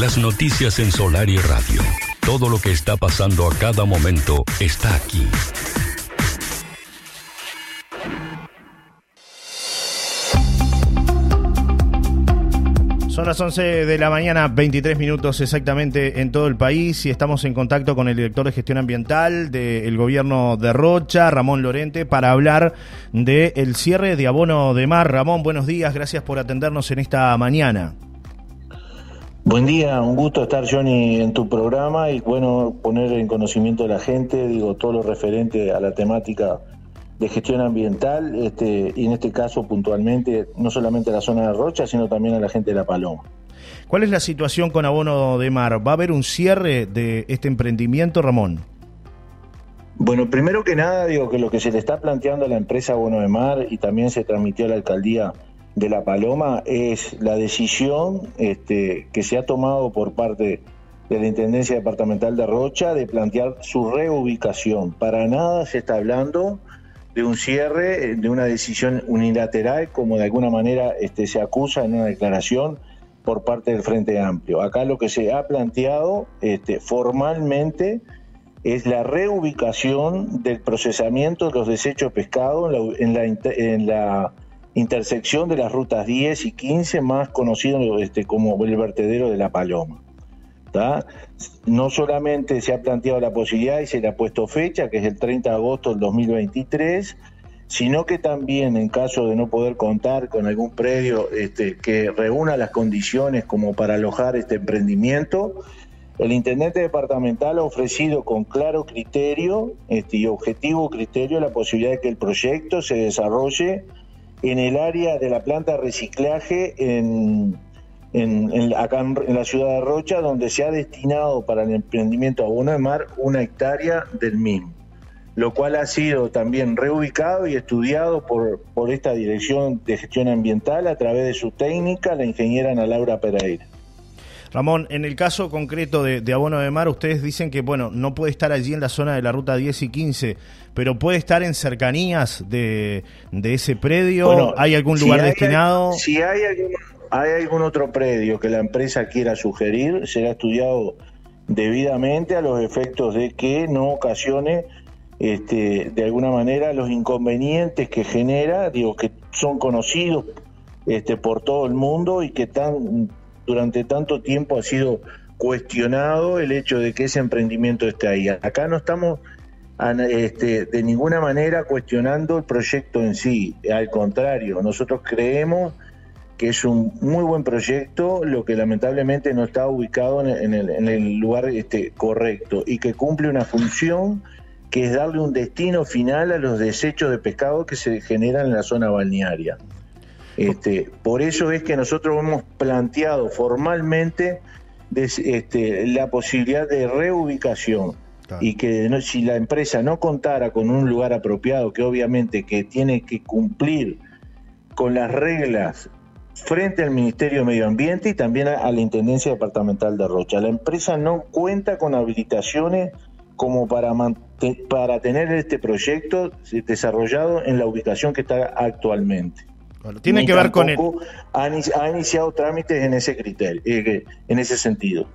Las noticias en Solar y Radio. Todo lo que está pasando a cada momento está aquí. Son las 11 de la mañana, 23 minutos exactamente en todo el país y estamos en contacto con el director de gestión ambiental del gobierno de Rocha, Ramón Lorente, para hablar del cierre de abono de mar. Ramón, buenos días, gracias por atendernos en esta mañana. Buen día, un gusto estar Johnny en tu programa y bueno, poner en conocimiento de la gente, digo, todo lo referente a la temática de gestión ambiental, este, y en este caso puntualmente, no solamente a la zona de Rocha, sino también a la gente de La Paloma. ¿Cuál es la situación con Abono de Mar? ¿Va a haber un cierre de este emprendimiento, Ramón? Bueno, primero que nada, digo que lo que se le está planteando a la empresa Abono de Mar y también se transmitió a la alcaldía de La Paloma es la decisión este, que se ha tomado por parte de la Intendencia Departamental de Rocha de plantear su reubicación. Para nada se está hablando de un cierre, de una decisión unilateral, como de alguna manera este, se acusa en una declaración por parte del Frente Amplio. Acá lo que se ha planteado este, formalmente es la reubicación del procesamiento de los desechos pescados en la, en la, intersección de las rutas 10 y 15, más conocido este, como el vertedero de la Paloma. No solamente se ha planteado la posibilidad y se le ha puesto fecha, que es el 30 de agosto del 2023, sino que también en caso de no poder contar con algún predio este, que reúna las condiciones como para alojar este emprendimiento, el intendente departamental ha ofrecido con claro criterio este, y objetivo criterio la posibilidad de que el proyecto se desarrolle en el área de la planta de reciclaje en en, acá en, la ciudad de Rocha, donde se ha destinado para el emprendimiento abono de mar una hectárea del mismo, lo cual ha sido también reubicado y estudiado por, por esta Dirección de Gestión Ambiental a través de su técnica, la ingeniera Ana Laura Pereira. Ramón, en el caso concreto de, Abono de Mar, ustedes dicen que, bueno, no puede estar allí en la zona de la ruta 10 y 15, pero puede estar en cercanías de, ese predio. ¿Hay algún lugar destinado? Si hay algún ¿Hay algún otro predio que la empresa quiera sugerir? Será estudiado debidamente a los efectos de que no ocasione este, de alguna manera los inconvenientes que genera, digo, que son conocidos este, por todo el mundo y que tan, durante tanto tiempo ha sido cuestionado el hecho de que ese emprendimiento esté ahí. Acá no estamos este, de ninguna manera cuestionando el proyecto en sí, al contrario, nosotros creemos que es un muy buen proyecto, lo que lamentablemente no está ubicado en el, lugar este, correcto y que cumple una función que es darle un destino final a los desechos de pescado que se generan en la zona balnearia. Este, por eso es que nosotros hemos planteado formalmente este, la posibilidad de reubicación y que si la empresa no contara con un lugar apropiado, que obviamente que tiene que cumplir con las reglas frente al Ministerio de Medio Ambiente y también a, la Intendencia Departamental de Rocha. La empresa no cuenta con habilitaciones como para, para tener este proyecto desarrollado en la ubicación que está actualmente. Tiene que ver con el... Ha, ha iniciado trámites en ese criterio, eh, en ese sentido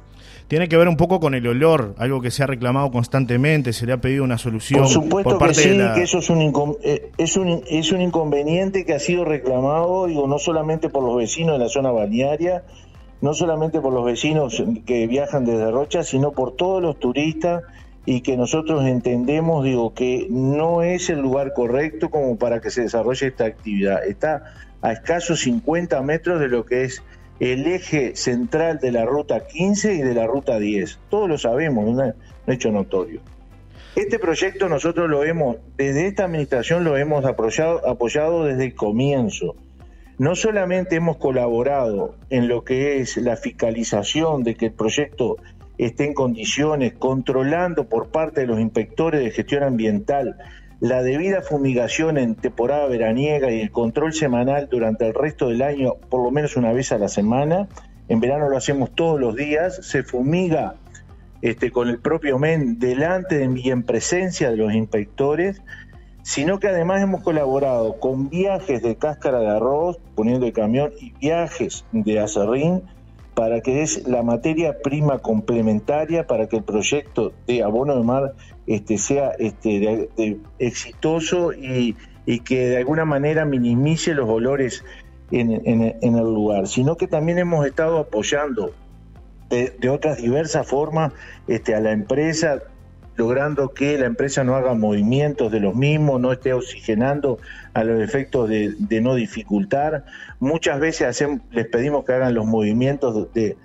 tiene que ver un poco con el olor, algo que se ha reclamado constantemente, se le ha pedido una solución. Por supuesto que sí, que eso es un, eh, es, un, es un inconveniente que ha sido reclamado, digo, no solamente por los vecinos de la zona balnearia, no solamente por los vecinos que viajan desde Rocha, sino por todos los turistas y que nosotros entendemos, digo, que no es el lugar correcto como para que se desarrolle esta actividad. Está a escasos 50 metros de lo que es el eje central de la ruta 15 y de la ruta 10. Todos lo sabemos, un hecho notorio. Este proyecto nosotros lo hemos, desde esta administración lo hemos apoyado, apoyado desde el comienzo. No solamente hemos colaborado en lo que es la fiscalización de que el proyecto esté en condiciones, controlando por parte de los inspectores de gestión ambiental la debida fumigación en temporada veraniega y el control semanal durante el resto del año, por lo menos una vez a la semana. En verano lo hacemos todos los días, se fumiga este, con el propio MEN delante de, y en presencia de los inspectores, sino que además hemos colaborado con viajes de cáscara de arroz, poniendo el camión, y viajes de acerrín, para que es la materia prima complementaria para que el proyecto de abono de mar este, sea este, exitoso y, que de alguna manera minimice los olores en, el lugar, sino que también hemos estado apoyando de, otras diversas formas este, a la empresa, logrando que la empresa no haga movimientos de los mismos, no esté oxigenando a los efectos de, no dificultar. Muchas veces les pedimos que hagan los movimientos de,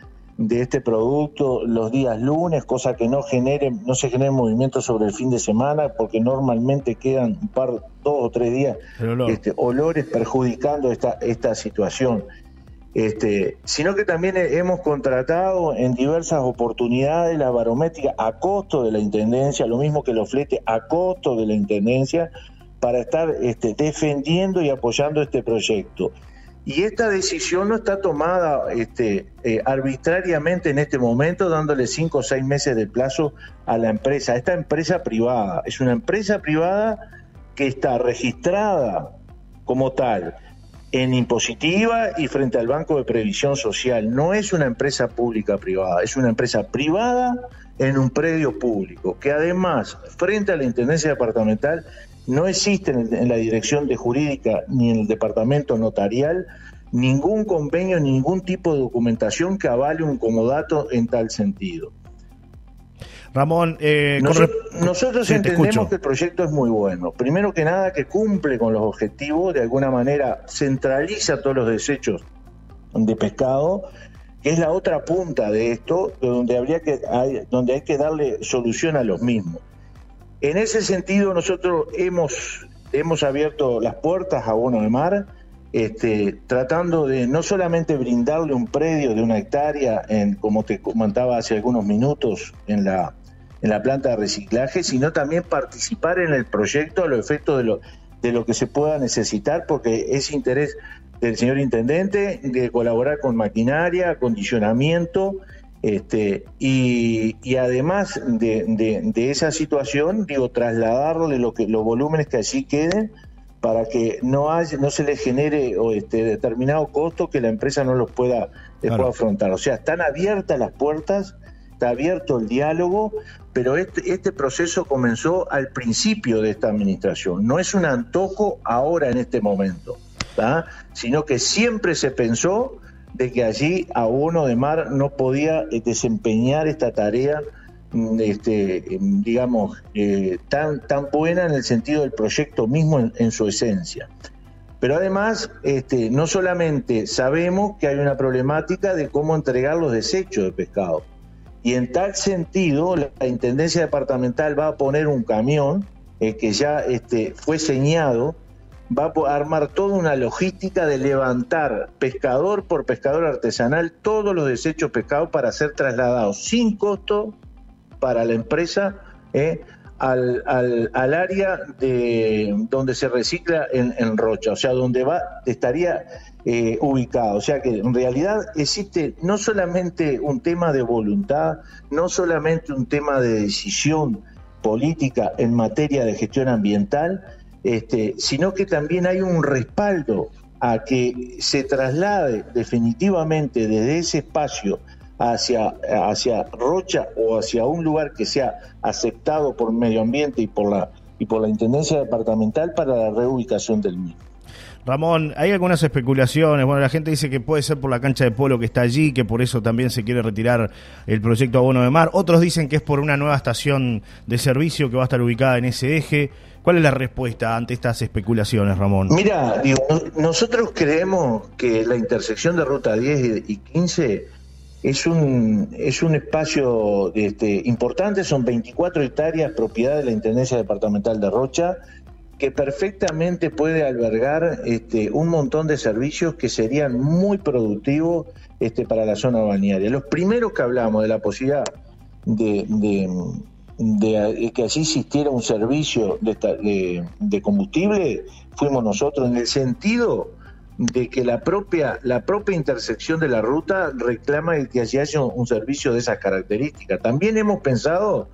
este producto los días lunes, cosa que no generen, no se generen movimientos sobre el fin de semana, porque normalmente quedan un par, dos o tres días este, olores perjudicando esta, esta situación este, sino que también hemos contratado en diversas oportunidades la barométrica a costo de la Intendencia, lo mismo que los fletes a costo de la Intendencia, para estar este, defendiendo y apoyando este proyecto. Y esta decisión no está tomada este, eh, arbitrariamente en este momento, dándole cinco o seis meses de plazo a la empresa. Esta empresa privada es una empresa privada que está registrada como tal en impositiva y frente al Banco de Previsión Social. No es una empresa pública privada, es una empresa privada en un predio público, que además, frente a la Intendencia Departamental, no existe en, la Dirección de Jurídica ni en el Departamento Notarial ningún convenio, ningún tipo de documentación que avale un comodato en tal sentido. Ramón, eh, nosotros, entendemos que el proyecto es muy bueno. Primero que nada, que cumple con los objetivos, de alguna manera centraliza todos los desechos de pescado, que es la otra punta de esto, donde, habría que, hay, donde hay que darle solución a los mismos. En ese sentido, nosotros hemos, hemos abierto las puertas a Bono de Mar, este, tratando de no solamente brindarle un predio de una hectárea, en, como te comentaba hace algunos minutos, en la, en la planta de reciclaje, sino también participar en el proyecto a los efectos de lo, de lo que se pueda necesitar, porque es interés del señor intendente de colaborar con maquinaria, acondicionamiento, este, y, además de, esa situación, digo, trasladarle lo que, los volúmenes que allí queden para que no haya, no se le genere este, determinado costo que la empresa no los pueda, pueda afrontar. O sea, están abiertas las puertas está abierto el diálogo, pero este, este proceso comenzó al principio de esta administración. No es un antojo ahora en este momento, sino que siempre se pensó de que allí a uno de mar no podía eh, desempeñar esta tarea mm, este, em, digamos, eh, tan, tan buena en el sentido del proyecto mismo en, su esencia. Pero además, este, no solamente sabemos que hay una problemática de cómo entregar los desechos de pescado, y en tal sentido, la Intendencia Departamental va a poner un camión eh, que ya este, fue señado, va a armar toda una logística de levantar pescador por pescador artesanal todos los desechos pescados para ser trasladados sin costo para la empresa eh, al, al, área de donde se recicla en, en, Rocha, o sea, donde va estaría eh. O sea que en realidad existe no solamente un tema de voluntad, no solamente un tema de decisión política en materia de gestión ambiental, este, sino que también hay un respaldo a que se traslade definitivamente desde ese espacio hacia, hacia Rocha o hacia un lugar que sea aceptado por medio ambiente y por la, y por la Intendencia Departamental para la reubicación del mismo. Ramón, hay algunas especulaciones. Bueno, la gente dice que puede ser por la cancha de polo que está allí, que por eso también se quiere retirar el proyecto Abono de Mar. Otros dicen que es por una nueva estación de servicio que va a estar ubicada en ese eje. ¿Cuál es la respuesta ante estas especulaciones, Ramón? Mira, nosotros creemos que la intersección de Ruta 10 y 15 es un, es un espacio este, importante, son 24 hectáreas propiedad de la Intendencia Departamental de Rocha, que perfectamente puede albergar este, un montón de servicios que serían muy productivos este, para la zona balnearia. Los primeros que hablamos de la posibilidad de, de, que así existiera un servicio de, de combustible fuimos nosotros en el sentido de que la propia, la propia intersección de la ruta reclama que allí haya un servicio de esas características. También hemos pensado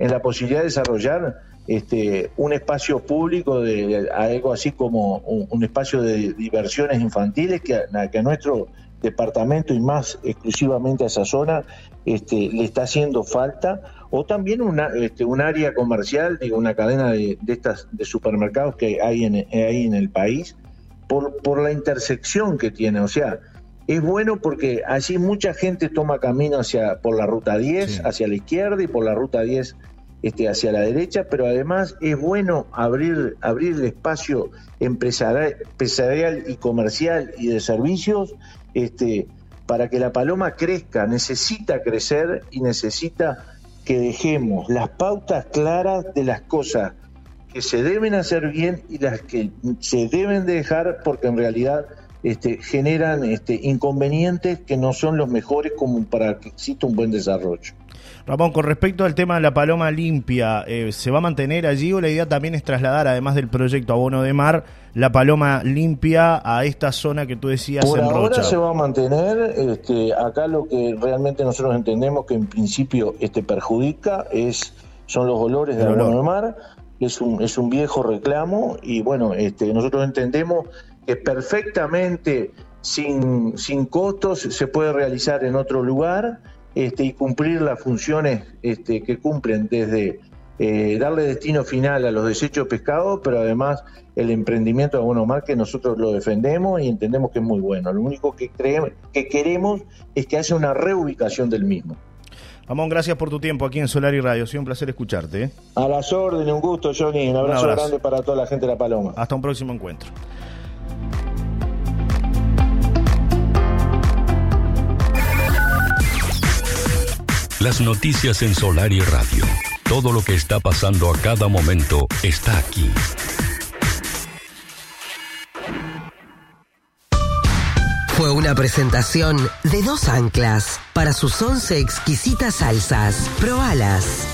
en la posibilidad de desarrollar este, un espacio público de, algo así como un, espacio de diversiones infantiles que, que a nuestro departamento y más exclusivamente a esa zona este, le está haciendo falta, o también una, este, un área comercial, digo, una cadena de, estas de supermercados que hay en, hay en el país, por, por la intersección que tiene, o sea, es bueno porque allí mucha gente toma camino hacia por la ruta 10, hacia la izquierda y por la ruta 10 este, hacia la derecha, pero además es bueno abrir, abrir el espacio empresarial, y comercial y de servicios este, para que la paloma crezca, necesita crecer y necesita que dejemos las pautas claras de las cosas que se deben hacer bien y las que se deben dejar porque en realidad este, generan este, inconvenientes que no son los mejores como para que exista un buen desarrollo. Ramón, con respecto al tema de la paloma limpia, eh, ¿se va a mantener allí o la idea también es trasladar, además del proyecto Abono de Mar, la paloma limpia a esta zona que tú decías Por en ahora se va a mantener. Este, acá lo que realmente nosotros entendemos que en principio este perjudica es son los olores de Abono de Mar. Es un, es un viejo reclamo y bueno, este, nosotros entendemos que perfectamente sin, sin costos se puede realizar en otro lugar este, y cumplir las funciones este, que cumplen desde eh, darle destino final a los desechos pescados, pero además el emprendimiento de Abono Mar que nosotros lo defendemos y entendemos que es muy bueno. Lo único que, creemos, que queremos es que haya una reubicación del mismo. Ramón, gracias por tu tiempo aquí en Solar y Radio. Ha sido un placer escucharte. ¿eh? A las órdenes, un gusto, Johnny. Un abrazo, un abrazo grande para toda la gente de La Paloma. Hasta un próximo encuentro. Las noticias en Solar y Radio. Todo lo que está pasando a cada momento está aquí. Fue una presentación de dos anclas para sus once exquisitas salsas. Probalas.